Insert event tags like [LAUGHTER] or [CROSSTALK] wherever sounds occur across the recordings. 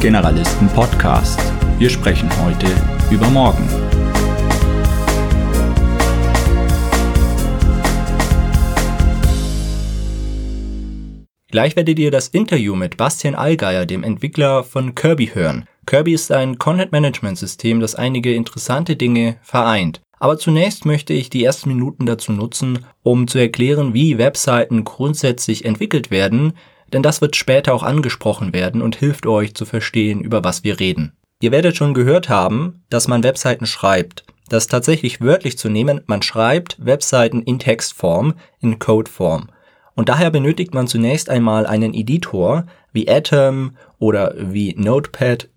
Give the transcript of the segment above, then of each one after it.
Generalisten Podcast. Wir sprechen heute über morgen. Gleich werdet ihr das Interview mit Bastian Allgeier, dem Entwickler von Kirby, hören. Kirby ist ein Content-Management-System, das einige interessante Dinge vereint. Aber zunächst möchte ich die ersten Minuten dazu nutzen, um zu erklären, wie Webseiten grundsätzlich entwickelt werden, denn das wird später auch angesprochen werden und hilft euch zu verstehen, über was wir reden. Ihr werdet schon gehört haben, dass man Webseiten schreibt. Das tatsächlich wörtlich zu nehmen, man schreibt Webseiten in Textform, in Codeform. Und daher benötigt man zunächst einmal einen Editor wie Atom oder wie Notepad,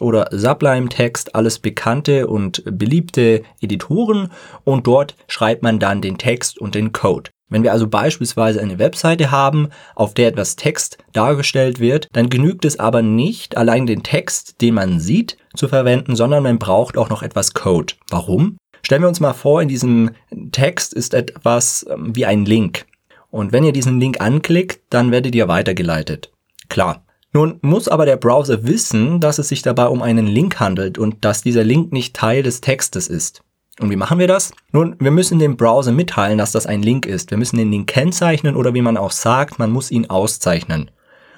oder Sublime Text, alles bekannte und beliebte Editoren und dort schreibt man dann den Text und den Code. Wenn wir also beispielsweise eine Webseite haben, auf der etwas Text dargestellt wird, dann genügt es aber nicht, allein den Text, den man sieht, zu verwenden, sondern man braucht auch noch etwas Code. Warum? Stellen wir uns mal vor, in diesem Text ist etwas ähm, wie ein Link. Und wenn ihr diesen Link anklickt, dann werdet ihr weitergeleitet. Klar. Nun muss aber der Browser wissen, dass es sich dabei um einen Link handelt und dass dieser Link nicht Teil des Textes ist. Und wie machen wir das? Nun, wir müssen dem Browser mitteilen, dass das ein Link ist. Wir müssen den Link kennzeichnen oder wie man auch sagt, man muss ihn auszeichnen.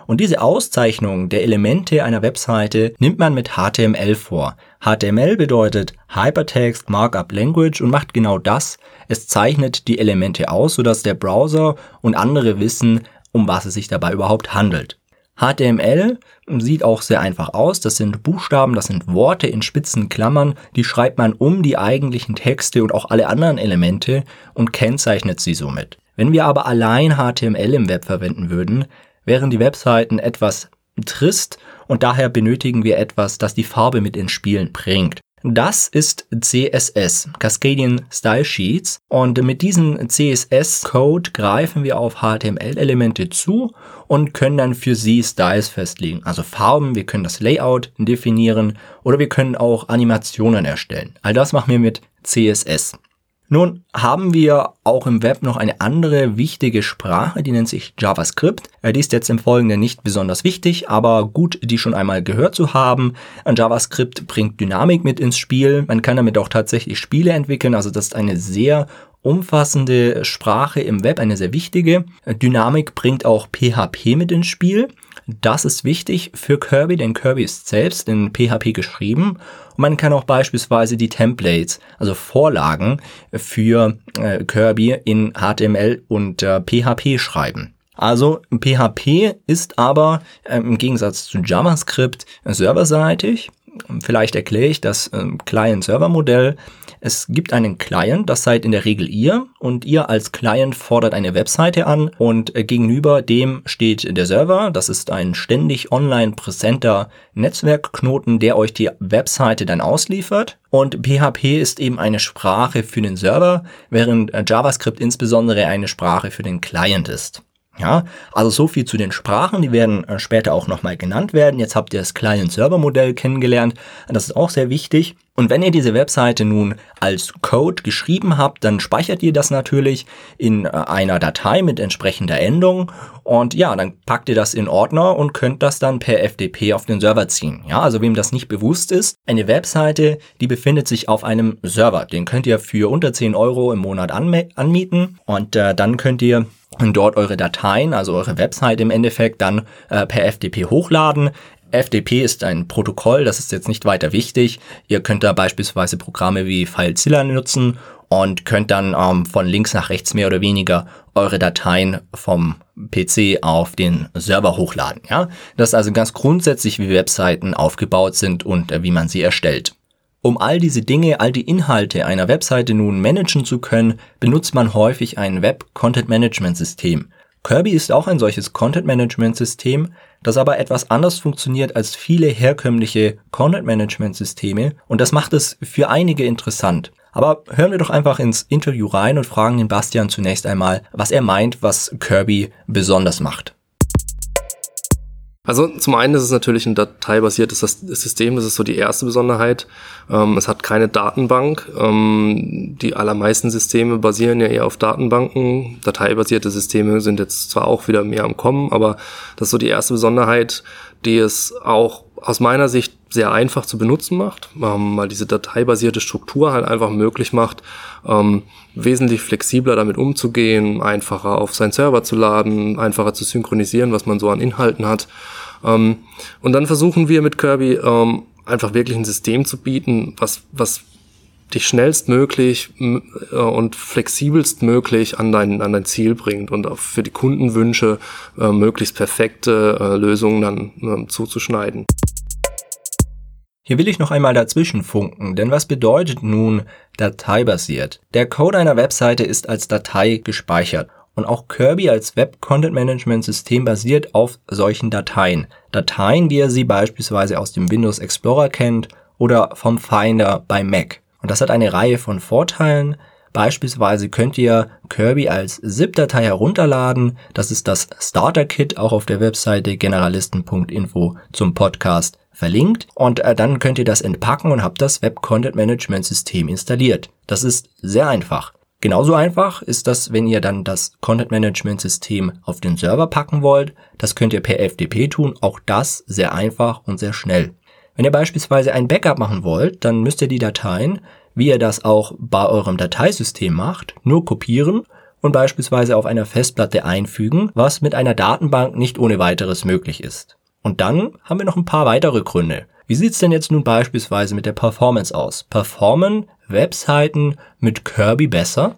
Und diese Auszeichnung der Elemente einer Webseite nimmt man mit HTML vor. HTML bedeutet Hypertext Markup Language und macht genau das. Es zeichnet die Elemente aus, sodass der Browser und andere wissen, um was es sich dabei überhaupt handelt. HTML sieht auch sehr einfach aus. Das sind Buchstaben, das sind Worte in spitzen Klammern. Die schreibt man um die eigentlichen Texte und auch alle anderen Elemente und kennzeichnet sie somit. Wenn wir aber allein HTML im Web verwenden würden, wären die Webseiten etwas trist und daher benötigen wir etwas, das die Farbe mit ins Spielen bringt. Das ist CSS, Cascadian Style Sheets. Und mit diesem CSS-Code greifen wir auf HTML-Elemente zu und können dann für sie Styles festlegen. Also Farben, wir können das Layout definieren oder wir können auch Animationen erstellen. All das machen wir mit CSS. Nun haben wir auch im Web noch eine andere wichtige Sprache, die nennt sich JavaScript. Äh, die ist jetzt im Folgenden nicht besonders wichtig, aber gut, die schon einmal gehört zu haben. JavaScript bringt Dynamik mit ins Spiel. Man kann damit auch tatsächlich Spiele entwickeln. Also das ist eine sehr umfassende Sprache im Web, eine sehr wichtige. Dynamik bringt auch PHP mit ins Spiel. Das ist wichtig für Kirby, denn Kirby ist selbst in PHP geschrieben. Und man kann auch beispielsweise die Templates, also Vorlagen für äh, Kirby in HTML und äh, PHP schreiben. Also PHP ist aber äh, im Gegensatz zu JavaScript serverseitig Vielleicht erkläre ich das ähm, Client-Server-Modell. Es gibt einen Client, das seid in der Regel ihr und ihr als Client fordert eine Webseite an und äh, gegenüber dem steht der Server. Das ist ein ständig online präsenter Netzwerkknoten, der euch die Webseite dann ausliefert. Und PHP ist eben eine Sprache für den Server, während äh, JavaScript insbesondere eine Sprache für den Client ist. Ja, also so viel zu den Sprachen, die werden äh, später auch nochmal genannt werden. Jetzt habt ihr das Client-Server-Modell kennengelernt, das ist auch sehr wichtig. Und wenn ihr diese Webseite nun als Code geschrieben habt, dann speichert ihr das natürlich in äh, einer Datei mit entsprechender Endung und ja, dann packt ihr das in Ordner und könnt das dann per FTP auf den Server ziehen. Ja, also wem das nicht bewusst ist, eine Webseite, die befindet sich auf einem Server. Den könnt ihr für unter 10 Euro im Monat anmieten und äh, dann könnt ihr dort eure Dateien, also eure Website im Endeffekt dann äh, per FTP hochladen. FTP ist ein Protokoll, das ist jetzt nicht weiter wichtig. Ihr könnt da beispielsweise Programme wie FileZilla nutzen und könnt dann ähm, von links nach rechts mehr oder weniger eure Dateien vom PC auf den Server hochladen. Ja, das ist also ganz grundsätzlich, wie Webseiten aufgebaut sind und äh, wie man sie erstellt. Um all diese Dinge, all die Inhalte einer Webseite nun managen zu können, benutzt man häufig ein Web-Content-Management-System. Kirby ist auch ein solches Content-Management-System, das aber etwas anders funktioniert als viele herkömmliche Content-Management-Systeme und das macht es für einige interessant. Aber hören wir doch einfach ins Interview rein und fragen den Bastian zunächst einmal, was er meint, was Kirby besonders macht. Also zum einen ist es natürlich ein dateibasiertes System, das ist so die erste Besonderheit. Ähm, es hat keine Datenbank. Ähm, die allermeisten Systeme basieren ja eher auf Datenbanken. Dateibasierte Systeme sind jetzt zwar auch wieder mehr am Kommen, aber das ist so die erste Besonderheit, die es auch aus meiner Sicht sehr einfach zu benutzen macht, ähm, weil diese dateibasierte Struktur halt einfach möglich macht, ähm, wesentlich flexibler damit umzugehen, einfacher auf seinen Server zu laden, einfacher zu synchronisieren, was man so an Inhalten hat. Ähm, und dann versuchen wir mit Kirby ähm, einfach wirklich ein System zu bieten, was, was dich schnellstmöglich äh, und flexibelst möglich an dein, an dein Ziel bringt und auch für die Kundenwünsche äh, möglichst perfekte äh, Lösungen dann äh, zuzuschneiden. Hier will ich noch einmal dazwischen funken, denn was bedeutet nun dateibasiert? Der Code einer Webseite ist als Datei gespeichert und auch Kirby als Web Content Management System basiert auf solchen Dateien. Dateien, wie ihr sie beispielsweise aus dem Windows Explorer kennt oder vom Finder bei Mac. Und das hat eine Reihe von Vorteilen. Beispielsweise könnt ihr Kirby als ZIP-Datei herunterladen. Das ist das Starter-Kit auch auf der Webseite generalisten.info zum Podcast verlinkt. Und äh, dann könnt ihr das entpacken und habt das Web Content Management System installiert. Das ist sehr einfach. Genauso einfach ist das, wenn ihr dann das Content Management System auf den Server packen wollt. Das könnt ihr per FTP tun. Auch das sehr einfach und sehr schnell. Wenn ihr beispielsweise ein Backup machen wollt, dann müsst ihr die Dateien, wie ihr das auch bei eurem Dateisystem macht, nur kopieren und beispielsweise auf einer Festplatte einfügen, was mit einer Datenbank nicht ohne weiteres möglich ist. Und dann haben wir noch ein paar weitere Gründe. Wie sieht's denn jetzt nun beispielsweise mit der Performance aus? Performen Webseiten mit Kirby besser?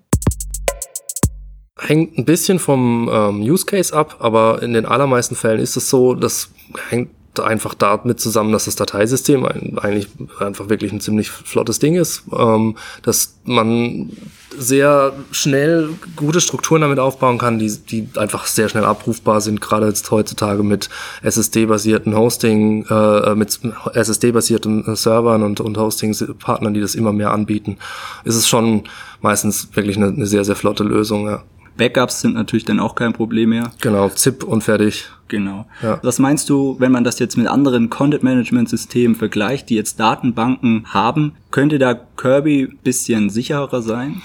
Hängt ein bisschen vom ähm, Use Case ab, aber in den allermeisten Fällen ist es so, das hängt einfach damit zusammen, dass das Dateisystem eigentlich einfach wirklich ein ziemlich flottes Ding ist, ähm, dass man sehr schnell gute Strukturen damit aufbauen kann, die, die einfach sehr schnell abrufbar sind, gerade jetzt heutzutage mit SSD-basierten Hosting, äh, mit SSD-basierten Servern und, und Hosting-Partnern, die das immer mehr anbieten, ist es schon meistens wirklich eine, eine sehr, sehr flotte Lösung, ja. Backups sind natürlich dann auch kein Problem mehr. Genau, ZIP und fertig. Genau. Ja. Was meinst du, wenn man das jetzt mit anderen Content-Management-Systemen vergleicht, die jetzt Datenbanken haben, könnte da Kirby bisschen sicherer sein?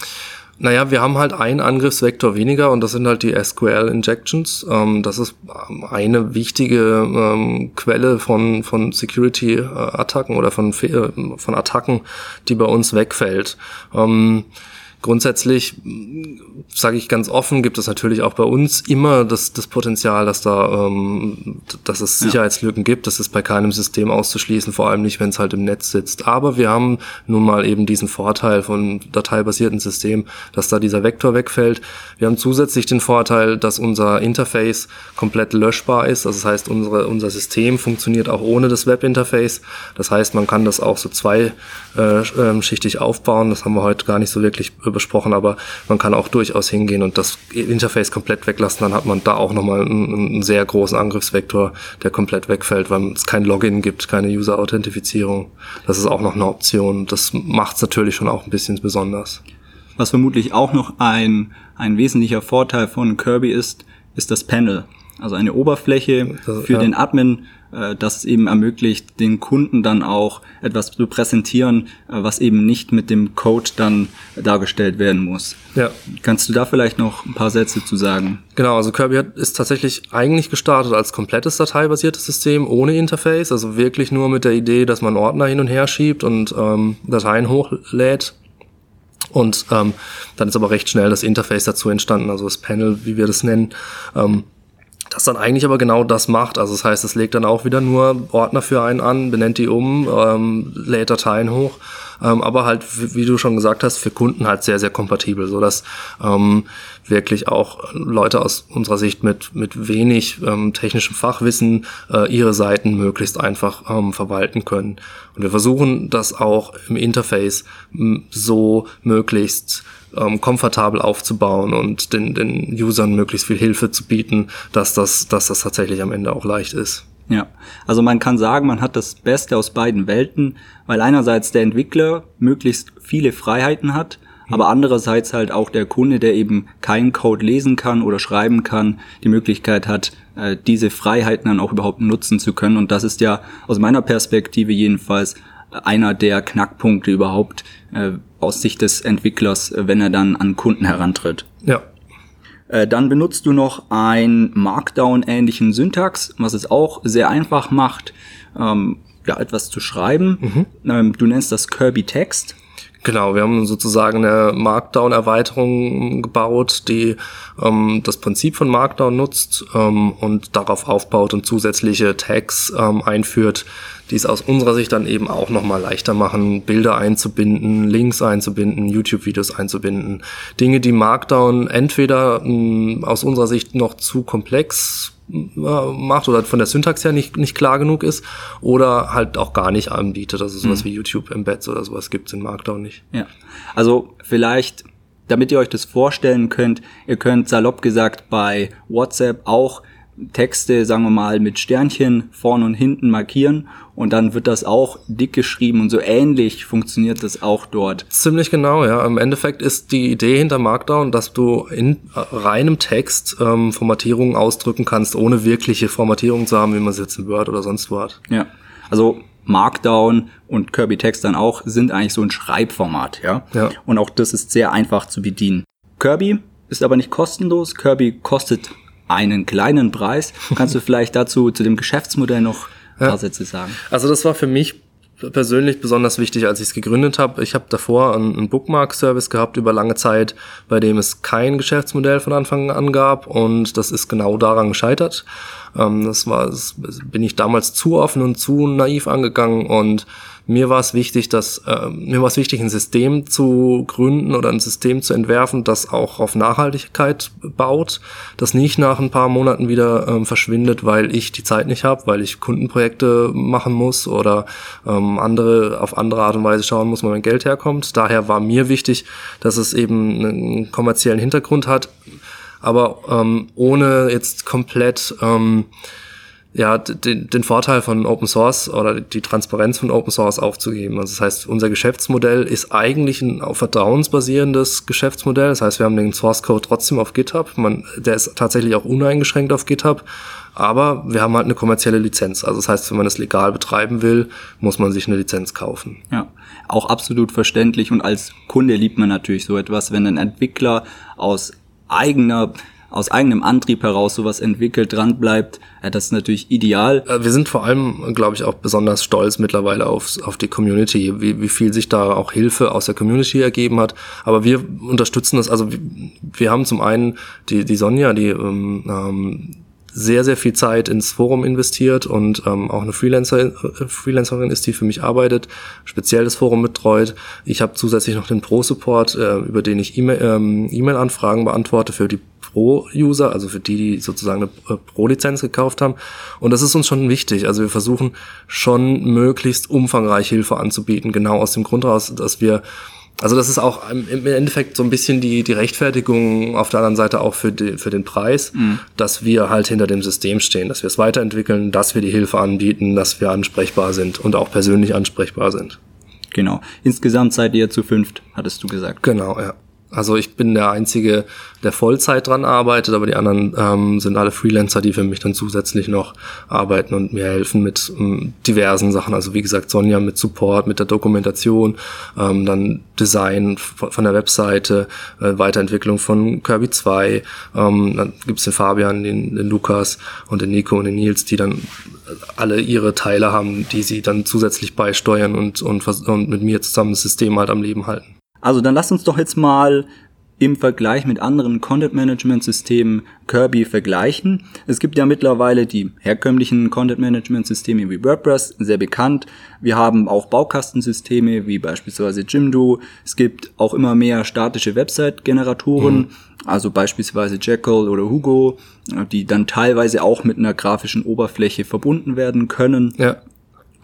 Naja, wir haben halt einen Angriffsvektor weniger und das sind halt die SQL-Injections. Ähm, das ist eine wichtige ähm, Quelle von, von Security-Attacken oder von, äh, von Attacken, die bei uns wegfällt. Ähm, Grundsätzlich sage ich ganz offen, gibt es natürlich auch bei uns immer das, das Potenzial, dass da, ähm, dass es Sicherheitslücken gibt. Das ist bei keinem System auszuschließen, vor allem nicht, wenn es halt im Netz sitzt. Aber wir haben nun mal eben diesen Vorteil von dateibasierten Systemen, dass da dieser Vektor wegfällt. Wir haben zusätzlich den Vorteil, dass unser Interface komplett löschbar ist. Also das heißt, unsere, unser System funktioniert auch ohne das Webinterface. Das heißt, man kann das auch so zweischichtig äh, aufbauen. Das haben wir heute gar nicht so wirklich besprochen, aber man kann auch durchaus hingehen und das Interface komplett weglassen, dann hat man da auch nochmal einen, einen sehr großen Angriffsvektor, der komplett wegfällt, weil es kein Login gibt, keine User-Authentifizierung. Das ist auch noch eine Option. Das macht es natürlich schon auch ein bisschen besonders. Was vermutlich auch noch ein, ein wesentlicher Vorteil von Kirby ist, ist das Panel. Also eine Oberfläche für ja. den Admin, äh, das eben ermöglicht, den Kunden dann auch etwas zu präsentieren, äh, was eben nicht mit dem Code dann dargestellt werden muss. Ja. Kannst du da vielleicht noch ein paar Sätze zu sagen? Genau, also Kirby ist tatsächlich eigentlich gestartet als komplettes dateibasiertes System ohne Interface, also wirklich nur mit der Idee, dass man Ordner hin und her schiebt und ähm, Dateien hochlädt und ähm, dann ist aber recht schnell das Interface dazu entstanden, also das Panel, wie wir das nennen. Ähm, das dann eigentlich aber genau das macht. Also das heißt, es legt dann auch wieder nur Ordner für einen an, benennt die um, ähm, lädt Dateien hoch, ähm, aber halt, wie du schon gesagt hast, für Kunden halt sehr, sehr kompatibel, so dass ähm, wirklich auch Leute aus unserer Sicht mit, mit wenig ähm, technischem Fachwissen äh, ihre Seiten möglichst einfach ähm, verwalten können. Und wir versuchen das auch im Interface so möglichst ähm, komfortabel aufzubauen und den, den Usern möglichst viel Hilfe zu bieten, dass das, dass das tatsächlich am Ende auch leicht ist. Ja, also man kann sagen, man hat das Beste aus beiden Welten, weil einerseits der Entwickler möglichst viele Freiheiten hat, aber andererseits halt auch der Kunde, der eben keinen Code lesen kann oder schreiben kann, die Möglichkeit hat, äh, diese Freiheiten dann auch überhaupt nutzen zu können. Und das ist ja aus meiner Perspektive jedenfalls einer der Knackpunkte überhaupt äh, aus Sicht des Entwicklers, wenn er dann an Kunden herantritt. Ja. Äh, dann benutzt du noch einen Markdown-ähnlichen Syntax, was es auch sehr einfach macht, ähm, ja, etwas zu schreiben. Mhm. Ähm, du nennst das Kirby Text. Genau, wir haben sozusagen eine Markdown-Erweiterung gebaut, die ähm, das Prinzip von Markdown nutzt ähm, und darauf aufbaut und zusätzliche Tags ähm, einführt, die es aus unserer Sicht dann eben auch nochmal leichter machen, Bilder einzubinden, Links einzubinden, YouTube-Videos einzubinden. Dinge, die Markdown entweder mh, hm, aus unserer Sicht noch zu komplex macht oder von der Syntax her nicht, nicht klar genug ist oder halt auch gar nicht anbietet. Also sowas mhm. wie YouTube-Embeds oder sowas gibt's in Markdown nicht. Ja. Also vielleicht, damit ihr euch das vorstellen könnt, ihr könnt salopp gesagt bei WhatsApp auch Texte, sagen wir mal, mit Sternchen vorn und hinten markieren und dann wird das auch dick geschrieben und so ähnlich funktioniert das auch dort. Ziemlich genau, ja. Im Endeffekt ist die Idee hinter Markdown, dass du in reinem Text ähm, Formatierungen ausdrücken kannst, ohne wirkliche Formatierung zu haben, wie man es jetzt in Word oder sonst wo hat. Ja, also Markdown und Kirby Text dann auch sind eigentlich so ein Schreibformat, ja. ja. Und auch das ist sehr einfach zu bedienen. Kirby ist aber nicht kostenlos. Kirby kostet einen kleinen Preis. Kannst du [LAUGHS] vielleicht dazu zu dem Geschäftsmodell noch ein paar Sätze sagen? Also das war für mich persönlich besonders wichtig, als ich es gegründet habe. Ich habe davor einen, einen Bookmark-Service gehabt über lange Zeit, bei dem es kein Geschäftsmodell von Anfang an gab und das ist genau daran gescheitert. Ähm, das war, das bin ich damals zu offen und zu naiv angegangen und mir war es wichtig, dass äh, mir war es wichtig, ein System zu gründen oder ein System zu entwerfen, das auch auf Nachhaltigkeit baut, das nicht nach ein paar Monaten wieder ähm, verschwindet, weil ich die Zeit nicht habe, weil ich Kundenprojekte machen muss oder ähm, andere auf andere Art und Weise schauen muss, wo mein Geld herkommt. Daher war mir wichtig, dass es eben einen kommerziellen Hintergrund hat, aber ähm, ohne jetzt komplett ähm, ja, den, den Vorteil von Open Source oder die Transparenz von Open Source aufzugeben. Also das heißt, unser Geschäftsmodell ist eigentlich ein vertrauensbasierendes Geschäftsmodell. Das heißt, wir haben den Source Code trotzdem auf GitHub. Man, der ist tatsächlich auch uneingeschränkt auf GitHub. Aber wir haben halt eine kommerzielle Lizenz. Also das heißt, wenn man es legal betreiben will, muss man sich eine Lizenz kaufen. Ja, auch absolut verständlich. Und als Kunde liebt man natürlich so etwas, wenn ein Entwickler aus eigener aus eigenem Antrieb heraus sowas entwickelt, dran bleibt, ja, das ist natürlich ideal. Äh, wir sind vor allem, glaube ich, auch besonders stolz mittlerweile auf, auf die Community, wie, wie viel sich da auch Hilfe aus der Community ergeben hat. Aber wir unterstützen das, also wir, wir haben zum einen die, die Sonja, die ähm, ähm, sehr, sehr viel Zeit ins Forum investiert und ähm, auch eine Freelancer, äh, Freelancerin ist, die für mich arbeitet, speziell das Forum betreut. Ich habe zusätzlich noch den Pro-Support, äh, über den ich ähm, E-Mail-Anfragen ähm, e beantworte für die Pro-User, also für die, die sozusagen eine äh, Pro-Lizenz gekauft haben. Und das ist uns schon wichtig. Also wir versuchen schon möglichst umfangreich Hilfe anzubieten, genau aus dem Grund heraus, dass wir also das ist auch im Endeffekt so ein bisschen die, die Rechtfertigung auf der anderen Seite auch für, die, für den Preis, mhm. dass wir halt hinter dem System stehen, dass wir es weiterentwickeln, dass wir die Hilfe anbieten, dass wir ansprechbar sind und auch persönlich ansprechbar sind. Genau. Insgesamt seid ihr zu fünft, hattest du gesagt. Genau, ja. Also ich bin der Einzige, der Vollzeit dran arbeitet, aber die anderen ähm, sind alle Freelancer, die für mich dann zusätzlich noch arbeiten und mir helfen mit ähm, diversen Sachen. Also wie gesagt, Sonja mit Support, mit der Dokumentation, ähm, dann Design von der Webseite, äh, Weiterentwicklung von Kirby 2. Ähm, dann gibt's den Fabian, den, den Lukas und den Nico und den Nils, die dann alle ihre Teile haben, die sie dann zusätzlich beisteuern und, und, und mit mir zusammen das System halt am Leben halten. Also dann lasst uns doch jetzt mal im Vergleich mit anderen Content-Management-Systemen Kirby vergleichen. Es gibt ja mittlerweile die herkömmlichen Content-Management-Systeme wie WordPress, sehr bekannt. Wir haben auch Baukastensysteme wie beispielsweise Jimdo. Es gibt auch immer mehr statische Website-Generatoren, mhm. also beispielsweise Jekyll oder Hugo, die dann teilweise auch mit einer grafischen Oberfläche verbunden werden können. Ja.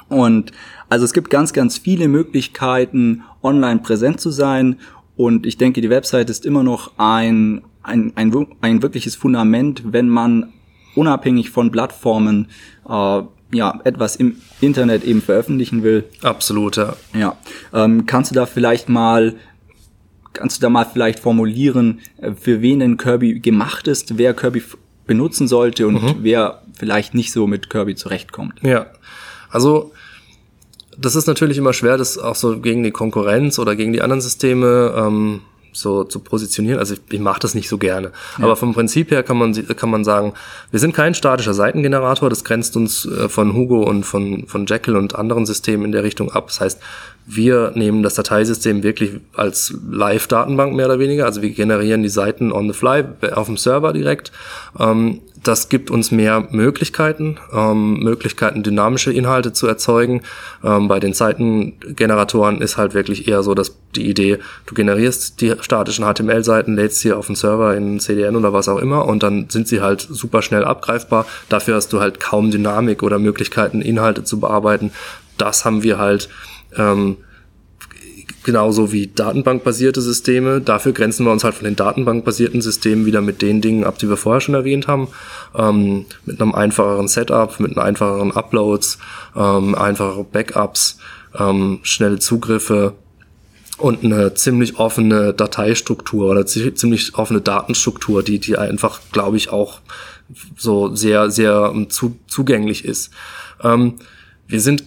Und also es gibt ganz, ganz viele Möglichkeiten, online präsent zu sein. Und ich denke, die Website ist immer noch ein, ein, ein, ein wirkliches Fundament, wenn man unabhängig von Plattformen äh, ja, etwas im Internet eben veröffentlichen will. Absolut, ja. Ja. Ähm, kannst du da vielleicht mal, kannst du da mal vielleicht formulieren, für wen denn Kirby gemacht ist, wer Kirby benutzen sollte und mhm. wer vielleicht nicht so mit Kirby zurechtkommt? Ja. Also das ist natürlich immer schwer, das auch so gegen die Konkurrenz oder gegen die anderen Systeme ähm, so zu positionieren. Also ich, ich mache das nicht so gerne. Ja. Aber vom Prinzip her kann man, kann man sagen, wir sind kein statischer Seitengenerator. Das grenzt uns äh, von Hugo und von, von Jekyll und anderen Systemen in der Richtung ab. Das heißt, wir nehmen das Dateisystem wirklich als Live-Datenbank mehr oder weniger. Also wir generieren die Seiten on the fly auf dem Server direkt. Ähm, das gibt uns mehr Möglichkeiten, ähm, Möglichkeiten, dynamische Inhalte zu erzeugen. Ähm, bei den Seitengeneratoren ist halt wirklich eher so, dass die Idee, du generierst die statischen HTML-Seiten, lädst sie auf den Server in CDN oder was auch immer und dann sind sie halt super schnell abgreifbar. Dafür hast du halt kaum Dynamik oder Möglichkeiten, Inhalte zu bearbeiten. Das haben wir halt ähm, genauso wie datenbankbasierte Systeme. Dafür grenzen wir uns halt von den datenbankbasierten Systemen wieder mit den Dingen ab, die wir vorher schon erwähnt haben. Ähm, mit einem einfacheren Setup, mit einem einfacheren Uploads, ähm, einfachere Backups, ähm, schnelle Zugriffe und eine ziemlich offene Dateistruktur oder ziemlich offene Datenstruktur, die, die einfach, glaube ich, auch so sehr, sehr zu, zugänglich ist. Ähm, wir sind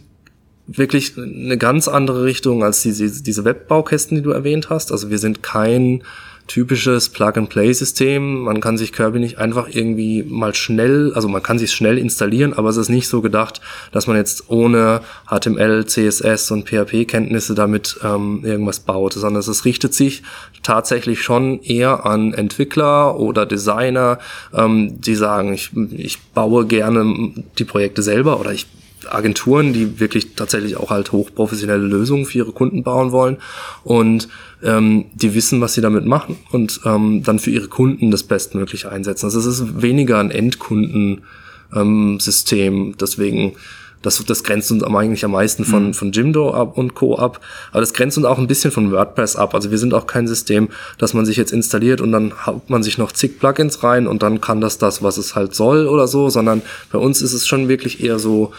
wirklich eine ganz andere Richtung als diese, diese Webbaukästen, die du erwähnt hast. Also wir sind kein typisches Plug-and-Play-System. Man kann sich Kirby nicht einfach irgendwie mal schnell, also man kann sich schnell installieren, aber es ist nicht so gedacht, dass man jetzt ohne HTML, CSS und PHP-Kenntnisse damit ähm, irgendwas baut, sondern es richtet sich tatsächlich schon eher an Entwickler oder Designer, ähm, die sagen, ich, ich baue gerne die Projekte selber oder ich Agenturen, die wirklich tatsächlich auch halt hochprofessionelle Lösungen für ihre Kunden bauen wollen und ähm, die wissen, was sie damit machen und ähm, dann für ihre Kunden das Bestmögliche einsetzen. Also es ist weniger ein Endkundensystem, ähm, deswegen das, das grenzt uns eigentlich am meisten von, mhm. von Jimdo ab und Co. ab. Aber das grenzt uns auch ein bisschen von WordPress ab. Also wir sind auch kein System, dass man sich jetzt installiert und dann haut man sich noch zig Plugins rein und dann kann das das, was es halt soll oder so, sondern bei uns ist es schon wirklich eher so,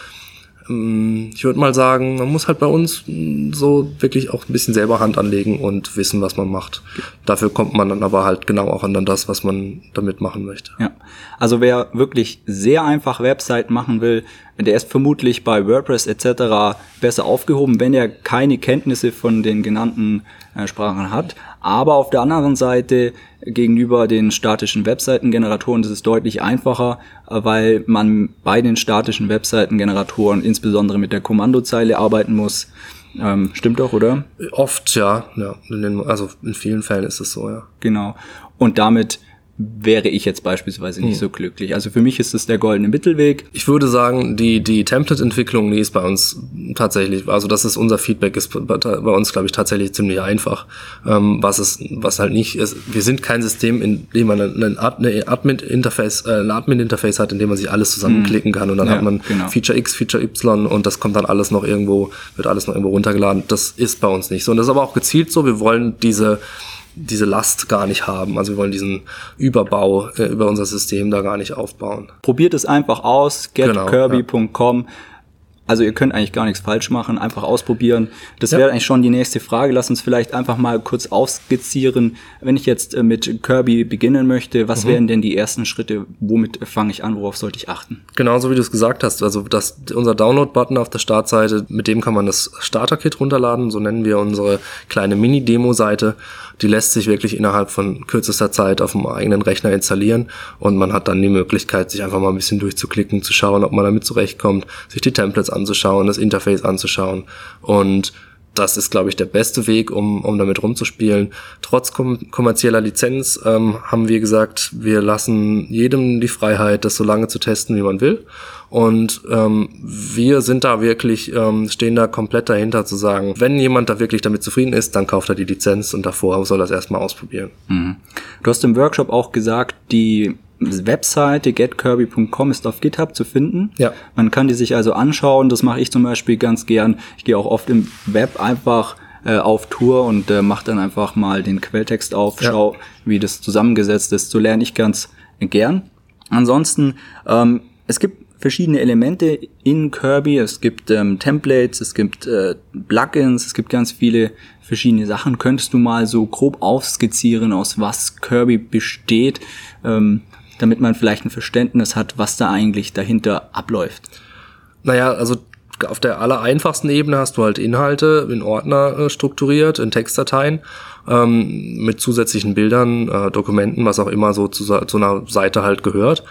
ich würde mal sagen, man muss halt bei uns so wirklich auch ein bisschen selber Hand anlegen und wissen, was man macht. Dafür kommt man dann aber halt genau auch an das, was man damit machen möchte. Ja. Also wer wirklich sehr einfach Webseiten machen will, der ist vermutlich bei WordPress etc. besser aufgehoben, wenn er keine Kenntnisse von den genannten äh, Sprachen hat. Aber auf der anderen Seite gegenüber den statischen Webseitengeneratoren ist es deutlich einfacher, äh, weil man bei den statischen Webseitengeneratoren insbesondere mit der Kommandozeile arbeiten muss. Ähm, stimmt doch, oder? Oft, ja. ja. Also in vielen Fällen ist es so, ja. Genau. Und damit wäre ich jetzt beispielsweise nicht hm. so glücklich. Also für mich ist es der goldene Mittelweg. Ich würde sagen, die, die Template-Entwicklung, die ist bei uns tatsächlich, also das ist unser Feedback, ist bei uns, glaube ich, tatsächlich ziemlich einfach. Ähm, was es, was halt nicht ist, wir sind kein System, in dem man ein Admin-Interface, äh, ein Admin-Interface hat, in dem man sich alles zusammenklicken hm. kann und dann ja, hat man genau. Feature X, Feature Y und das kommt dann alles noch irgendwo, wird alles noch irgendwo runtergeladen. Das ist bei uns nicht so. Und das ist aber auch gezielt so. Wir wollen diese, diese Last gar nicht haben. Also wir wollen diesen Überbau äh, über unser System da gar nicht aufbauen. Probiert es einfach aus, getkirby.com. Genau, ja. Also ihr könnt eigentlich gar nichts falsch machen, einfach ausprobieren. Das ja. wäre eigentlich schon die nächste Frage. Lass uns vielleicht einfach mal kurz aufskizzieren. Wenn ich jetzt äh, mit Kirby beginnen möchte, was mhm. wären denn die ersten Schritte? Womit fange ich an? Worauf sollte ich achten? Genauso wie du es gesagt hast. Also das, unser Download-Button auf der Startseite, mit dem kann man das Starter-Kit runterladen. So nennen wir unsere kleine Mini-Demo-Seite. Die lässt sich wirklich innerhalb von kürzester Zeit auf dem eigenen Rechner installieren und man hat dann die Möglichkeit, sich einfach mal ein bisschen durchzuklicken, zu schauen, ob man damit zurechtkommt, sich die Templates anzuschauen, das Interface anzuschauen. Und das ist, glaube ich, der beste Weg, um, um damit rumzuspielen. Trotz kom kommerzieller Lizenz ähm, haben wir gesagt, wir lassen jedem die Freiheit, das so lange zu testen, wie man will. Und ähm, wir sind da wirklich, ähm, stehen da komplett dahinter zu sagen, wenn jemand da wirklich damit zufrieden ist, dann kauft er die Lizenz und davor soll er es erstmal ausprobieren. Mhm. Du hast im Workshop auch gesagt, die Webseite getkirby.com ist auf GitHub zu finden. Ja. Man kann die sich also anschauen. Das mache ich zum Beispiel ganz gern. Ich gehe auch oft im Web einfach äh, auf Tour und äh, mache dann einfach mal den Quelltext auf, ja. schau, wie das zusammengesetzt ist. So lerne ich ganz gern. Ansonsten, ähm, es gibt verschiedene Elemente in Kirby. Es gibt ähm, Templates, es gibt äh, Plugins, es gibt ganz viele verschiedene Sachen. Könntest du mal so grob aufskizzieren, aus was Kirby besteht? Ähm, damit man vielleicht ein Verständnis hat, was da eigentlich dahinter abläuft. Naja, also auf der allereinfachsten Ebene hast du halt Inhalte in Ordner äh, strukturiert, in Textdateien, ähm, mit zusätzlichen Bildern, äh, Dokumenten, was auch immer so zu, zu einer Seite halt gehört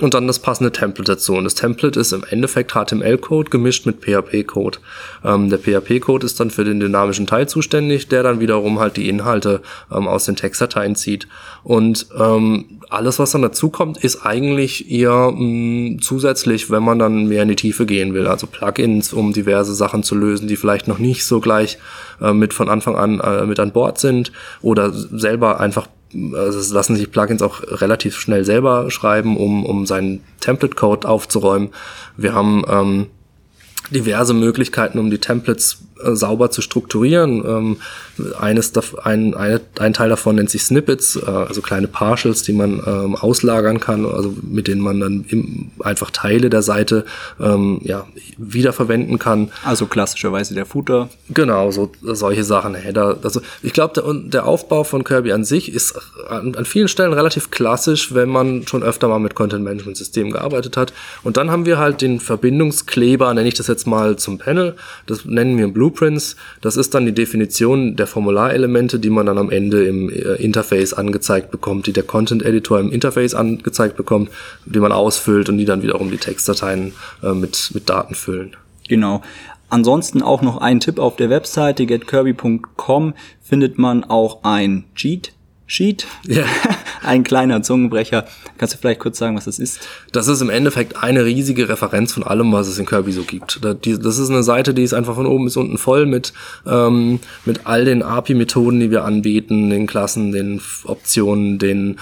und dann das passende Template dazu. Und das Template ist im Endeffekt HTML-Code gemischt mit PHP-Code. Ähm, der PHP-Code ist dann für den dynamischen Teil zuständig, der dann wiederum halt die Inhalte ähm, aus den Textdateien zieht. Und ähm, alles, was dann dazu kommt, ist eigentlich eher mh, zusätzlich, wenn man dann mehr in die Tiefe gehen will. Also Plugins, um diverse Sachen zu lösen, die vielleicht noch nicht so gleich äh, mit von Anfang an äh, mit an Bord sind oder selber einfach also es lassen sich Plugins auch relativ schnell selber schreiben, um, um seinen Template-Code aufzuräumen. Wir haben ähm, diverse Möglichkeiten, um die Templates äh, sauber zu strukturieren. Ähm, eines, ein, eine, ein Teil davon nennt sich Snippets, äh, also kleine Partials, die man ähm, auslagern kann, also mit denen man dann im, einfach Teile der Seite ähm, ja, wiederverwenden kann. Also klassischerweise der Footer. Genau, so solche Sachen, Header. Also ich glaube, der, der Aufbau von Kirby an sich ist an, an vielen Stellen relativ klassisch, wenn man schon öfter mal mit Content-Management-Systemen gearbeitet hat. Und dann haben wir halt den Verbindungskleber, nenne ich das jetzt mal zum Panel. Das nennen wir Blue Blueprints. Das ist dann die Definition der Formularelemente, die man dann am Ende im äh, Interface angezeigt bekommt, die der Content Editor im Interface angezeigt bekommt, die man ausfüllt und die dann wiederum die Textdateien äh, mit, mit Daten füllen. Genau. Ansonsten auch noch ein Tipp auf der Webseite getkirby.com findet man auch ein Cheat Sheet. Ja. [LAUGHS] Ein kleiner Zungenbrecher. Kannst du vielleicht kurz sagen, was das ist? Das ist im Endeffekt eine riesige Referenz von allem, was es in Kirby so gibt. Das ist eine Seite, die ist einfach von oben bis unten voll mit, ähm, mit all den API-Methoden, die wir anbieten, den Klassen, den Optionen, den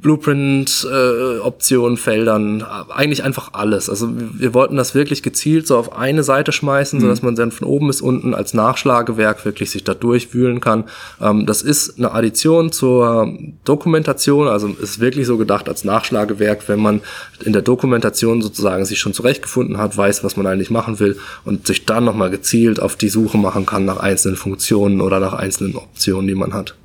Blueprint-Optionen, äh, Feldern, eigentlich einfach alles. Also wir wollten das wirklich gezielt so auf eine Seite schmeißen, mhm. so dass man dann von oben bis unten als Nachschlagewerk wirklich sich da durchwühlen kann. Ähm, das ist eine Addition zur Dokumentation, also ist wirklich so gedacht als Nachschlagewerk, wenn man in der Dokumentation sozusagen sich schon zurechtgefunden hat, weiß, was man eigentlich machen will und sich dann nochmal gezielt auf die Suche machen kann nach einzelnen Funktionen oder nach einzelnen Optionen, die man hat.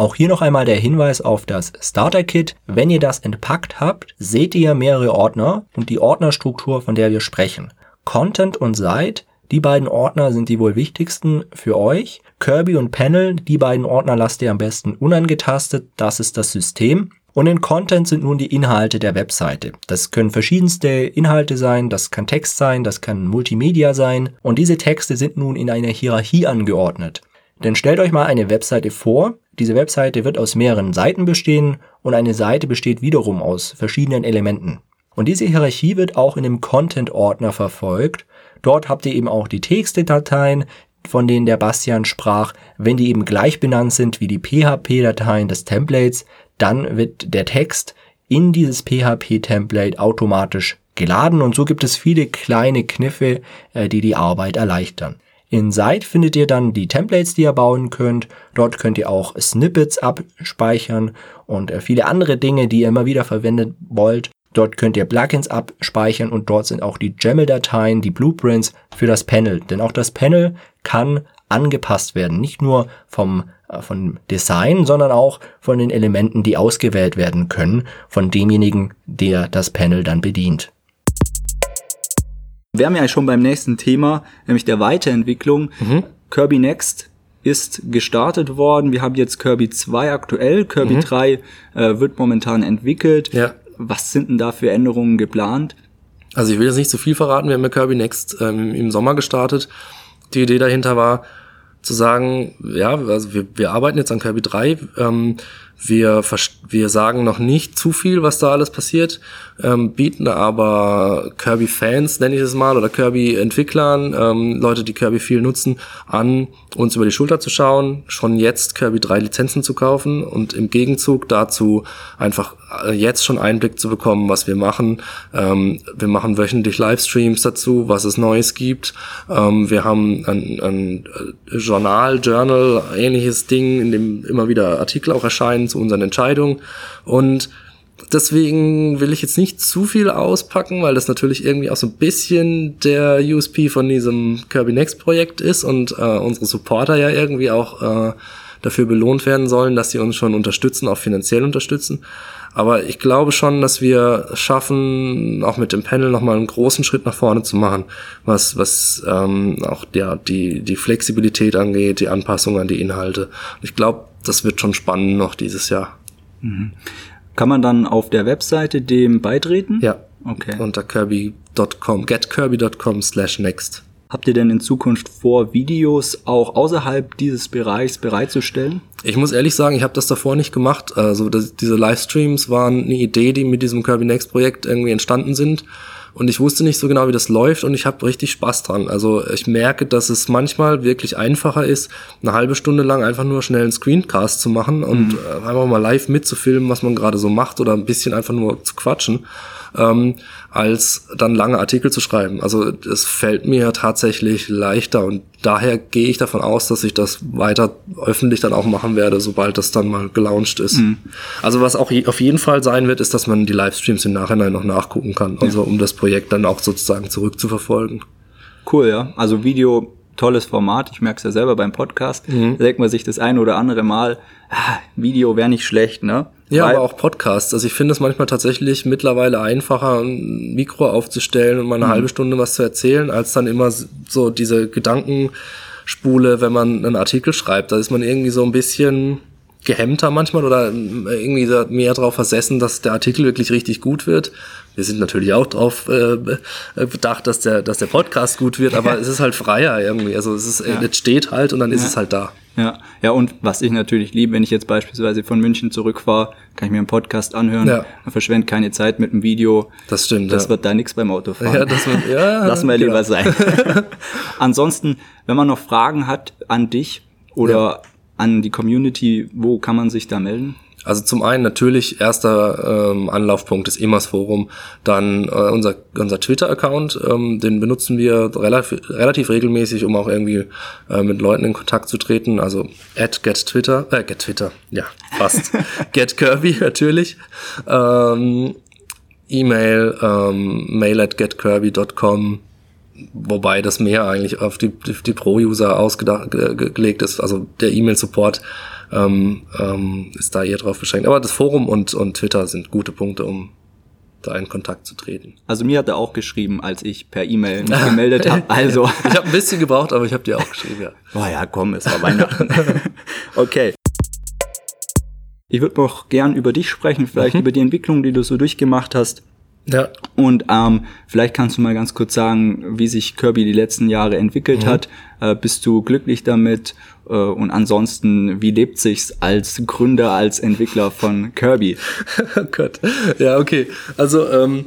Auch hier noch einmal der Hinweis auf das Starter Kit. Wenn ihr das entpackt habt, seht ihr mehrere Ordner und die Ordnerstruktur, von der wir sprechen. Content und Site, die beiden Ordner sind die wohl wichtigsten für euch. Kirby und Panel, die beiden Ordner lasst ihr am besten unangetastet, das ist das System. Und in Content sind nun die Inhalte der Webseite. Das können verschiedenste Inhalte sein, das kann Text sein, das kann Multimedia sein. Und diese Texte sind nun in einer Hierarchie angeordnet. Denn stellt euch mal eine Webseite vor, diese Webseite wird aus mehreren Seiten bestehen und eine Seite besteht wiederum aus verschiedenen Elementen. Und diese Hierarchie wird auch in dem Content-Ordner verfolgt. Dort habt ihr eben auch die Textdateien, von denen der Bastian sprach. Wenn die eben gleich benannt sind wie die PHP-Dateien des Templates, dann wird der Text in dieses PHP-Template automatisch geladen und so gibt es viele kleine Kniffe, äh, die die Arbeit erleichtern. In Site findet ihr dann die Templates, die ihr bauen könnt. Dort könnt ihr auch Snippets abspeichern und äh, viele andere Dinge, die ihr immer wieder verwendet wollt. Dort könnt ihr Plugins abspeichern und dort sind auch die YAML-Dateien, die Blueprints für das Panel. Denn auch das Panel kann angepasst werden. Nicht nur vom, äh, vom Design, sondern auch von den Elementen, die ausgewählt werden können von demjenigen, der das Panel dann bedient wären wir ja schon beim nächsten Thema, nämlich der Weiterentwicklung. Mhm. Kirby Next ist gestartet worden. Wir haben jetzt Kirby 2 aktuell. Kirby mhm. 3 äh, wird momentan entwickelt. Ja. Was sind denn da für Änderungen geplant? Also ich will jetzt nicht zu viel verraten. Wir haben mit Kirby Next ähm, im Sommer gestartet. Die Idee dahinter war, zu sagen, ja, also wir, wir arbeiten jetzt an Kirby 3. Ähm, wir, wir sagen noch nicht zu viel, was da alles passiert, ähm, bieten aber Kirby-Fans, nenne ich es mal, oder Kirby-Entwicklern, ähm, Leute, die Kirby viel nutzen, an, uns über die Schulter zu schauen, schon jetzt Kirby 3 Lizenzen zu kaufen und im Gegenzug dazu einfach jetzt schon Einblick zu bekommen, was wir machen. Ähm, wir machen wöchentlich Livestreams dazu, was es Neues gibt. Ähm, wir haben ein, ein Journal, Journal, ähnliches Ding, in dem immer wieder Artikel auch erscheinen zu unseren Entscheidungen. Und deswegen will ich jetzt nicht zu viel auspacken, weil das natürlich irgendwie auch so ein bisschen der USP von diesem Kirby Next Projekt ist und äh, unsere Supporter ja irgendwie auch äh, dafür belohnt werden sollen, dass sie uns schon unterstützen, auch finanziell unterstützen. Aber ich glaube schon, dass wir schaffen, auch mit dem Panel nochmal einen großen Schritt nach vorne zu machen, was, was ähm, auch ja, die, die Flexibilität angeht, die Anpassung an die Inhalte. Ich glaube, das wird schon spannend noch dieses Jahr. Mhm. Kann man dann auf der Webseite dem beitreten? Ja. Okay. Unter kirby.com, getkirby.com slash next. Habt ihr denn in Zukunft vor, Videos auch außerhalb dieses Bereichs bereitzustellen? Ich muss ehrlich sagen, ich habe das davor nicht gemacht. Also das, diese Livestreams waren eine Idee, die mit diesem Kirby Next Projekt irgendwie entstanden sind. Und ich wusste nicht so genau, wie das läuft und ich habe richtig Spaß dran. Also ich merke, dass es manchmal wirklich einfacher ist, eine halbe Stunde lang einfach nur schnell einen Screencast zu machen und mhm. Äh, einfach mal live mitzufilmen, was man gerade so macht oder ein bisschen einfach nur zu quatschen ähm, als dann lange Artikel zu schreiben. Also es fällt mir tatsächlich leichter und daher gehe ich davon aus, dass ich das weiter öffentlich dann auch machen werde, sobald das dann mal gelauncht ist. Mhm. Also was auch auf jeden Fall sein wird, ist, dass man die Livestreams im Nachhinein noch nachgucken kann, also um das Projekt dann auch sozusagen zurückzuverfolgen. Cool, ja. Also Video tolles Format. Ich merke es ja selber beim Podcast. Mhm. Da denkt man sich das eine oder andere Mal, ah, Video wäre nicht schlecht, ne? Ja, Weil, aber auch Podcasts. Also ich finde es manchmal tatsächlich mittlerweile einfacher, ein Mikro aufzustellen und mal eine mhm. halbe Stunde was zu erzählen, als dann immer so diese Gedankenspule, wenn man einen Artikel schreibt. Da ist man irgendwie so ein bisschen gehemmter manchmal oder irgendwie mehr darauf versessen, dass der Artikel wirklich richtig gut wird. Wir sind natürlich auch darauf äh, bedacht, dass der, dass der Podcast gut wird, aber [LAUGHS] es ist halt freier irgendwie. Also es ist, ja. es steht halt und dann ist ja. es halt da. Ja, ja, und was ich natürlich liebe, wenn ich jetzt beispielsweise von München zurückfahre, kann ich mir einen Podcast anhören. Ja. Man verschwendet keine Zeit mit einem Video. Das stimmt. Das ja. wird da nichts beim Autofahren. Ja, das wird, [LAUGHS] ja, Lass mal lieber sein. [LAUGHS] Ansonsten, wenn man noch Fragen hat an dich oder. An die Community, wo kann man sich da melden? Also zum einen natürlich erster ähm, Anlaufpunkt ist immer das Forum, dann äh, unser unser Twitter-Account, ähm, den benutzen wir relativ, relativ regelmäßig, um auch irgendwie äh, mit Leuten in Kontakt zu treten. Also at gettwitter, äh, gettwitter, ja fast, [LAUGHS] getkirby natürlich. Ähm, E-Mail, ähm, mail at getkirby.com, wobei das mehr eigentlich auf die, die, die Pro-User ausgelegt ist, also der E-Mail-Support ähm, ähm, ist da eher drauf beschränkt. Aber das Forum und, und Twitter sind gute Punkte, um da in Kontakt zu treten. Also mir hat er auch geschrieben, als ich per E-Mail mich gemeldet habe. [LAUGHS] Also ich habe ein bisschen gebraucht, aber ich habe dir auch geschrieben, ja. [LAUGHS] Oh ja, komm, es war Weihnachten. [LAUGHS] okay. Ich würde noch gern über dich sprechen, vielleicht mhm. über die Entwicklung, die du so durchgemacht hast. Ja. Und ähm, vielleicht kannst du mal ganz kurz sagen, wie sich Kirby die letzten Jahre entwickelt mhm. hat. Äh, bist du glücklich damit? Äh, und ansonsten, wie lebt sich's als Gründer, als Entwickler von Kirby? [LAUGHS] oh Gott. Ja, okay. Also ähm,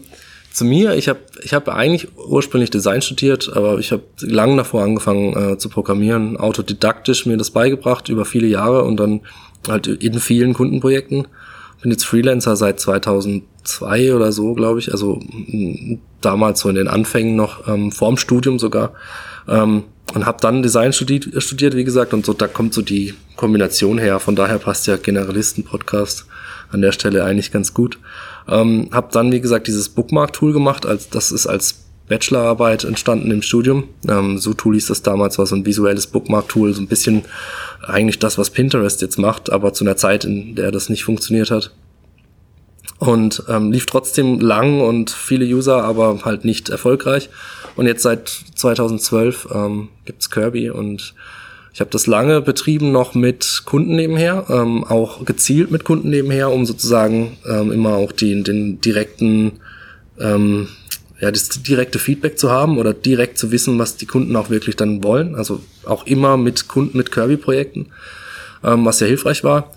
zu mir, ich habe ich hab eigentlich ursprünglich Design studiert, aber ich habe lange davor angefangen äh, zu programmieren, autodidaktisch mir das beigebracht über viele Jahre und dann halt in vielen Kundenprojekten. Bin jetzt Freelancer seit 2002 oder so, glaube ich, also damals so in den Anfängen noch, ähm, vorm Studium sogar. Ähm, und habe dann Design studiert, studiert, wie gesagt, und so da kommt so die Kombination her. Von daher passt ja Generalisten-Podcast an der Stelle eigentlich ganz gut. Ähm, habe dann, wie gesagt, dieses Bookmark-Tool gemacht. Als, das ist als Bachelorarbeit entstanden im Studium. Ähm, so Tool hieß das damals, war so ein visuelles Bookmark-Tool, so ein bisschen eigentlich das, was Pinterest jetzt macht, aber zu einer Zeit, in der das nicht funktioniert hat. Und ähm, lief trotzdem lang und viele User, aber halt nicht erfolgreich. Und jetzt seit 2012 ähm, gibt's Kirby und ich habe das lange betrieben noch mit Kunden nebenher, ähm, auch gezielt mit Kunden nebenher, um sozusagen ähm, immer auch die, den direkten, ähm, ja, das direkte Feedback zu haben oder direkt zu wissen, was die Kunden auch wirklich dann wollen. Also auch immer mit Kunden, mit Kirby-Projekten, ähm, was sehr hilfreich war.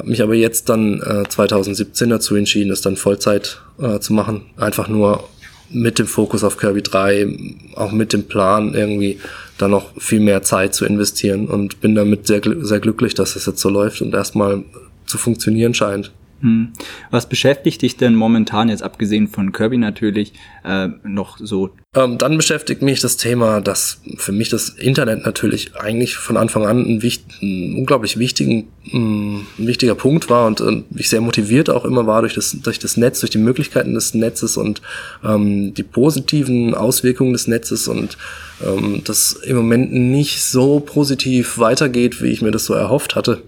Habe mich aber jetzt dann äh, 2017 dazu entschieden, es dann Vollzeit äh, zu machen. Einfach nur mit dem Fokus auf Kirby 3, auch mit dem Plan irgendwie da noch viel mehr Zeit zu investieren und bin damit sehr, sehr glücklich, dass es jetzt so läuft und erstmal zu funktionieren scheint. Hm. Was beschäftigt dich denn momentan jetzt abgesehen von Kirby natürlich äh, noch so? Ähm, dann beschäftigt mich das Thema, dass für mich das Internet natürlich eigentlich von Anfang an ein, wichtig, ein unglaublich wichtigen, ein wichtiger Punkt war und, und ich sehr motiviert auch immer war durch das, durch das Netz, durch die Möglichkeiten des Netzes und ähm, die positiven Auswirkungen des Netzes und ähm, das im Moment nicht so positiv weitergeht, wie ich mir das so erhofft hatte.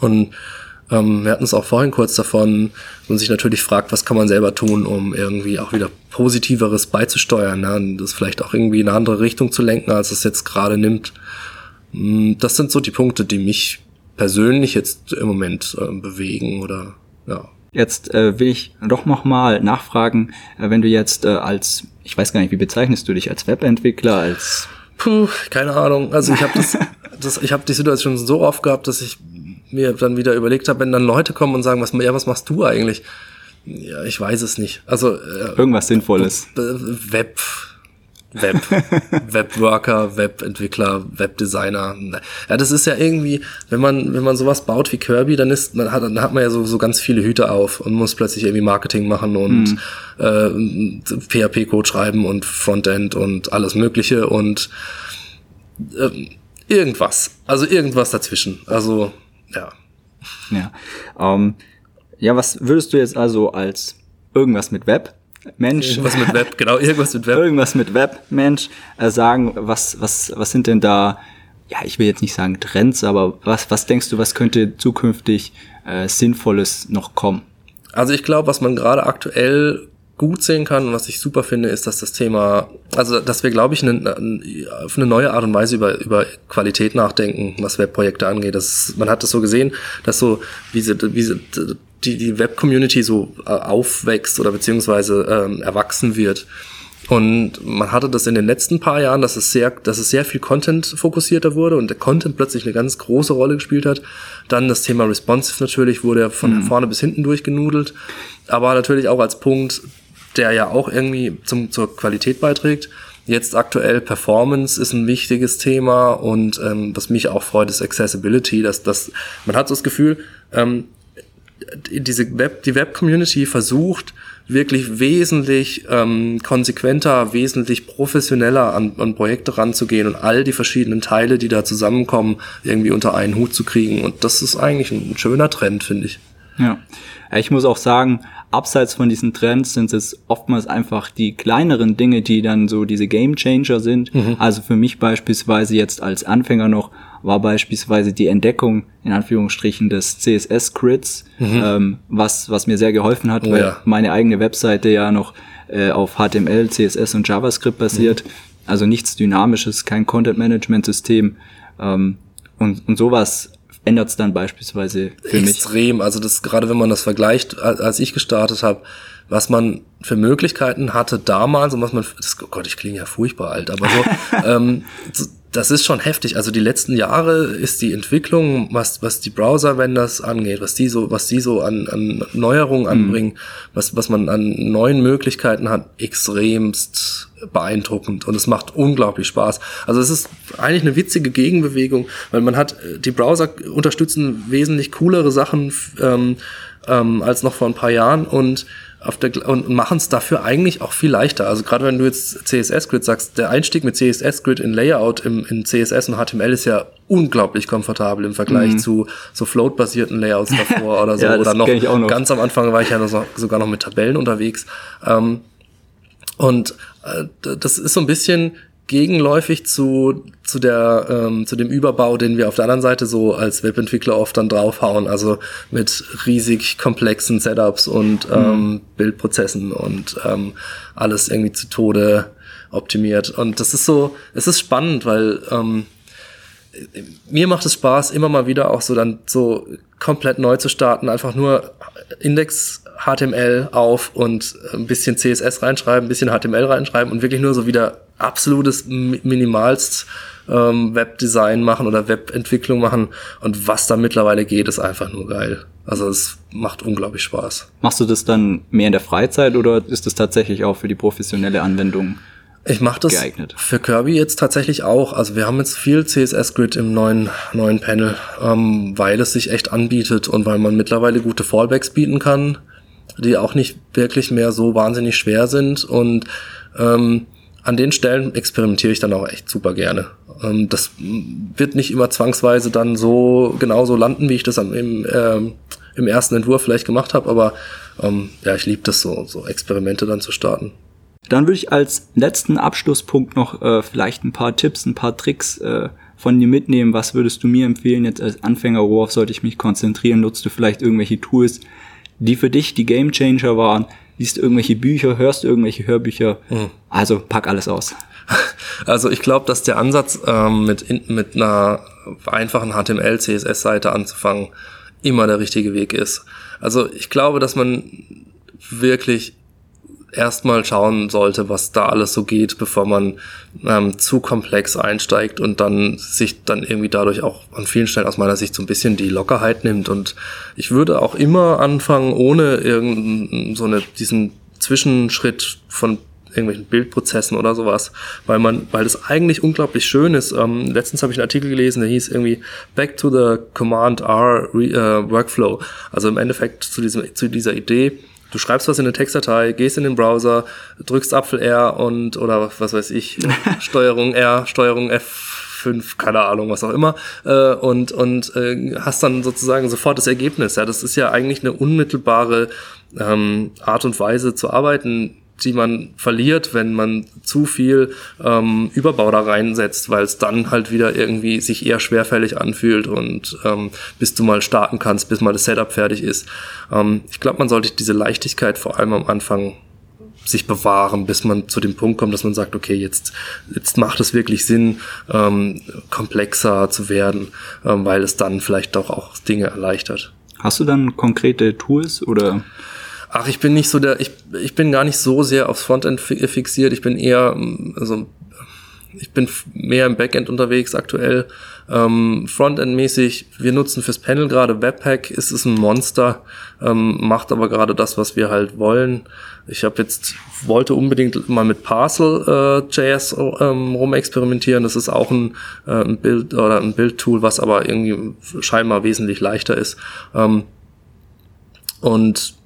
Und Ähm, wir hatten es auch vorhin kurz davon, und sich natürlich fragt, was kann man selber tun, um irgendwie auch wieder Positiveres beizusteuern, ne? und das vielleicht auch irgendwie in eine andere Richtung zu lenken, als es jetzt gerade nimmt. Mm, das sind so die Punkte, die mich persönlich jetzt im Moment äh, bewegen oder ja. Jetzt äh, will ich doch noch mal nachfragen, äh, wenn du jetzt äh, als, ich weiß gar nicht, wie bezeichnest du dich als Webentwickler, als Puh, keine Ahnung. Also ich habe das, [LAUGHS] das, ich habe die Situation so oft gehabt, dass ich mir dann wieder überlegt habe, wenn dann Leute kommen und sagen, was, ja, was machst du eigentlich? Ja, ich weiß es nicht. Also äh, irgendwas Sinnvolles. Web, Web, [LAUGHS] Webworker, Webentwickler, Webdesigner. Ja, das ist ja irgendwie, wenn man, wenn man sowas baut wie Kirby, dann ist, man hat, dann hat man ja so, so ganz viele Hüte auf und muss plötzlich irgendwie Marketing machen und mhm. äh, PHP-Code schreiben und Frontend und alles Mögliche und äh, irgendwas. Also irgendwas dazwischen. Also, ja. Ja. Ähm, ja, was würdest du jetzt also als irgendwas mit Web Mensch. Irgendwas mit Web, genau, irgendwas mit Web. Irgendwas mit Web, Mensch, äh, sagen, was, was, was sind denn da, ja, ich will jetzt nicht sagen Trends, aber was, was denkst du, was könnte zukünftig äh, Sinnvolles noch kommen? Also ich glaube, was man gerade aktuell gut sehen kann und was ich super finde, ist, dass das Thema, also dass wir, glaube ich, eine, auf eine neue Art und Weise über, über Qualität nachdenken, was Webprojekte angeht. Das, man hat das so gesehen, dass so, wie sie, wie sie die, die Web-Community so äh, aufwächst oder beziehungsweise ähm, erwachsen wird. Und man hatte das in den letzten paar Jahren, dass es sehr, dass es sehr viel Content fokussierter wurde und der Content plötzlich eine ganz große Rolle gespielt hat. Dann das Thema Responsive natürlich wurde von mhm. vorne bis hinten durchgenudelt. Aber natürlich auch als Punkt, der ja auch irgendwie zum, zur Qualität beiträgt. Jetzt aktuell Performance ist ein wichtiges Thema und ähm, was mich auch freut, ist Accessibility. Dass, dass man hat so das Gefühl, ähm, diese Web, die Web-Community versucht wirklich wesentlich ähm, konsequenter, wesentlich professioneller an, an Projekte ranzugehen und all die verschiedenen Teile, die da zusammenkommen, irgendwie unter einen Hut zu kriegen. Und das ist eigentlich ein schöner Trend, finde ich. Ja, ich muss auch sagen, abseits von diesen Trends sind es oftmals einfach die kleineren Dinge, die dann so diese Game Changer sind. Mhm. Also für mich beispielsweise jetzt als Anfänger noch war beispielsweise die Entdeckung in Anführungsstrichen des CSS-Grids, mhm. ähm, was, was mir sehr geholfen hat, oh, weil ja. meine eigene Webseite ja noch äh, auf HTML, CSS und JavaScript basiert. Mhm. Also nichts Dynamisches, kein Content-Management-System. Ähm, und, und sowas ändert es dann beispielsweise für Extrem. mich. Extrem. Also das gerade wenn man das vergleicht, als ich gestartet habe, was man für Möglichkeiten hatte damals und was man, das, oh Gott, ich klinge ja furchtbar alt, aber so, [LAUGHS] ähm, das ist schon heftig. Also die letzten Jahre ist die Entwicklung, was, was die Browser-Vendors angeht, was die so, was die so an, an Neuerungen mhm. anbringen, mhm. was, was man an neuen Möglichkeiten hat, extremst beeindruckend und es macht unglaublich Spaß. Also es ist eigentlich eine witzige Gegenbewegung, weil man hat, die Browser unterstützen wesentlich coolere Sachen ähm, ähm, als noch vor ein paar Jahren und auf der, und machen es dafür eigentlich auch viel leichter. Also gerade wenn du jetzt CSS-Grid sagst, der Einstieg mit CSS-Grid in Layout im, in CSS und HTML ist ja unglaublich komfortabel im Vergleich mhm. zu so float-basierten Layouts davor [LAUGHS] oder so. ja, oder noch, noch, ganz am Anfang war ich ja noch, sogar noch mit Tabellen unterwegs. Ähm, und äh, das ist so ein bisschen gegenläufig zu, zu, der, ähm, zu dem Überbau, den wir auf der anderen Seite so als Webentwickler oft dann draufhauen, also mit riesig komplexen Setups und mhm. ähm, Bildprozessen und ähm, alles irgendwie zu Tode optimiert. Und das ist so, es ist spannend, weil ähm, mir macht es Spaß, immer mal wieder auch so dann so komplett neu zu starten, einfach nur Index HTML auf und ein bisschen CSS reinschreiben, ein bisschen HTML reinschreiben und wirklich nur so wieder absolutes minimalst ähm, Webdesign machen oder Webentwicklung machen. Und was da mittlerweile geht, ist einfach nur geil. Also es macht unglaublich Spaß. Machst du das dann mehr in der Freizeit oder ist das tatsächlich auch für die professionelle Anwendung? Ich mache das geeignet. für Kirby jetzt tatsächlich auch. Also wir haben jetzt viel CSS-Grid im neuen, neuen Panel, ähm, weil es sich echt anbietet und weil man mittlerweile gute Fallbacks bieten kann die auch nicht wirklich mehr so wahnsinnig schwer sind und ähm, an den Stellen experimentiere ich dann auch echt super gerne. Ähm, das wird nicht immer zwangsweise dann so genauso landen, wie ich das am, im, ähm, im ersten Entwurf vielleicht gemacht habe, aber ähm, ja, ich liebe das so, so Experimente dann zu starten. Dann würde ich als letzten Abschlusspunkt noch äh, vielleicht ein paar Tipps, ein paar Tricks äh, von dir mitnehmen? Was würdest du mir empfehlen jetzt als Anfänger? Worauf sollte ich mich konzentrieren? Nutzt du vielleicht irgendwelche Tools, die für dich die Game Changer waren? Liest du irgendwelche Bücher? Hörst du irgendwelche Hörbücher? Mhm. Also pack alles aus. [LAUGHS] Also ich glaube, dass der Ansatz ähm, mit, mit einer einfachen HTML, CSS-Seite anzufangen immer der richtige Weg ist. Also ich glaube, dass man wirklich erstmal schauen sollte, was da alles so geht, bevor man ähm, zu komplex einsteigt und dann sich dann irgendwie dadurch auch an vielen Stellen aus meiner Sicht so ein bisschen die Lockerheit nimmt. Und ich würde auch immer anfangen, ohne irgendeinen so eine, diesen Zwischenschritt von irgendwelchen Bildprozessen oder sowas, weil man, weil das eigentlich unglaublich schön ist. Ähm, letztens habe ich einen Artikel gelesen, der hieß irgendwie Back to the Command R äh, Workflow. Also im Endeffekt zu diesem, zu dieser Idee, du schreibst was in eine Textdatei, gehst in den Browser, drückst Apfel R und oder was weiß ich, [LAUGHS] Steuerung R, Steuerung F5, keine Ahnung, was auch immer, äh, und, und äh, hast dann sozusagen sofort das Ergebnis. Ja, das ist ja eigentlich eine unmittelbare ähm, Art und Weise zu arbeiten, die man verliert, wenn man zu viel ähm, Überbau da reinsetzt, weil es dann halt wieder irgendwie sich eher schwerfällig anfühlt und ähm, bis du mal starten kannst, bis mal das Setup fertig ist. Ähm, ich glaube, man sollte diese Leichtigkeit vor allem am Anfang sich bewahren, bis man zu dem Punkt kommt, dass man sagt, okay, jetzt, jetzt macht es wirklich Sinn, ähm, komplexer zu werden, ähm, weil es dann vielleicht doch auch Dinge erleichtert. Hast du dann konkrete Tools oder? Ach, ich bin nicht so der, ich, ich bin gar nicht so sehr aufs Frontend fixiert. Ich bin eher, also ich bin mehr im Backend unterwegs aktuell. Ähm, Frontend-mäßig, wir nutzen fürs Panel gerade Webpack, ist es ein Monster, ähm, macht aber gerade das, was wir halt wollen. Ich habe jetzt, wollte unbedingt mal mit Parcel.js äh, ähm, rumexperimentieren. Das ist auch ein, äh, ein Bild oder ein Bildtool, was aber irgendwie scheinbar wesentlich leichter ist. Ähm, und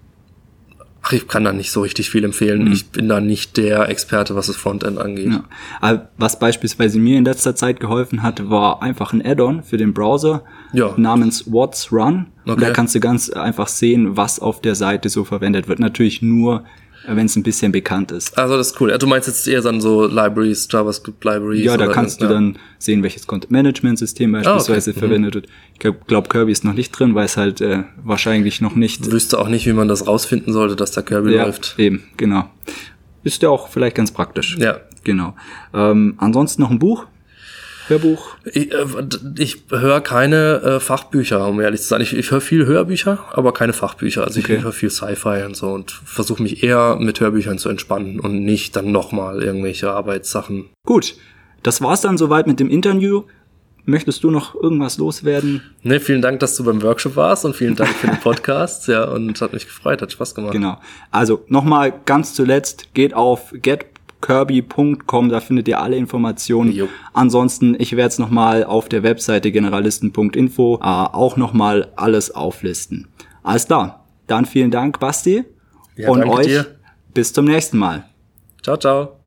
ich kann da nicht so richtig viel empfehlen. Mhm. Ich bin da nicht der Experte, was das Frontend angeht. Ja. Was beispielsweise mir in letzter Zeit geholfen hat, war einfach ein Add-on für den Browser ja. namens What's Run. Okay. Da kannst du ganz einfach sehen, was auf der Seite so verwendet wird. Natürlich nur wenn es ein bisschen bekannt ist. Also das ist cool. Du meinst jetzt eher dann so Libraries, JavaScript Libraries? Ja, da kannst du ja. dann sehen, welches Content-Management-System beispielsweise ah, okay. verwendet wird. Ich glaube, glaub, Kirby ist noch nicht drin, weil es halt äh, wahrscheinlich noch nicht... Ich wüsste auch nicht, wie man das rausfinden sollte, dass da Kirby ja, läuft. eben, genau. Ist ja auch vielleicht ganz praktisch. Ja. Genau. Ähm, ansonsten noch ein Buch? Hörbuch? Ich, äh, ich höre keine äh, Fachbücher, um ehrlich zu sein. Ich, ich höre viel Hörbücher, aber keine Fachbücher. Also okay. ich höre viel Sci-Fi und so und versuche mich eher mit Hörbüchern zu entspannen und nicht dann nochmal irgendwelche Arbeitssachen. Gut, das war's dann soweit mit dem Interview. Möchtest du noch irgendwas loswerden? Ne, vielen Dank, dass du beim Workshop warst und vielen Dank für den Podcast. [LAUGHS] ja, und hat mich gefreut, hat Spaß gemacht. Genau. Also nochmal ganz zuletzt, geht auf get kirby.com, da findet ihr alle Informationen. Jo. Ansonsten, ich werde es nochmal auf der Webseite generalisten.info äh, auch nochmal alles auflisten. Alles klar, dann vielen Dank, Basti. Ja, und euch dir. bis zum nächsten Mal. Ciao, ciao.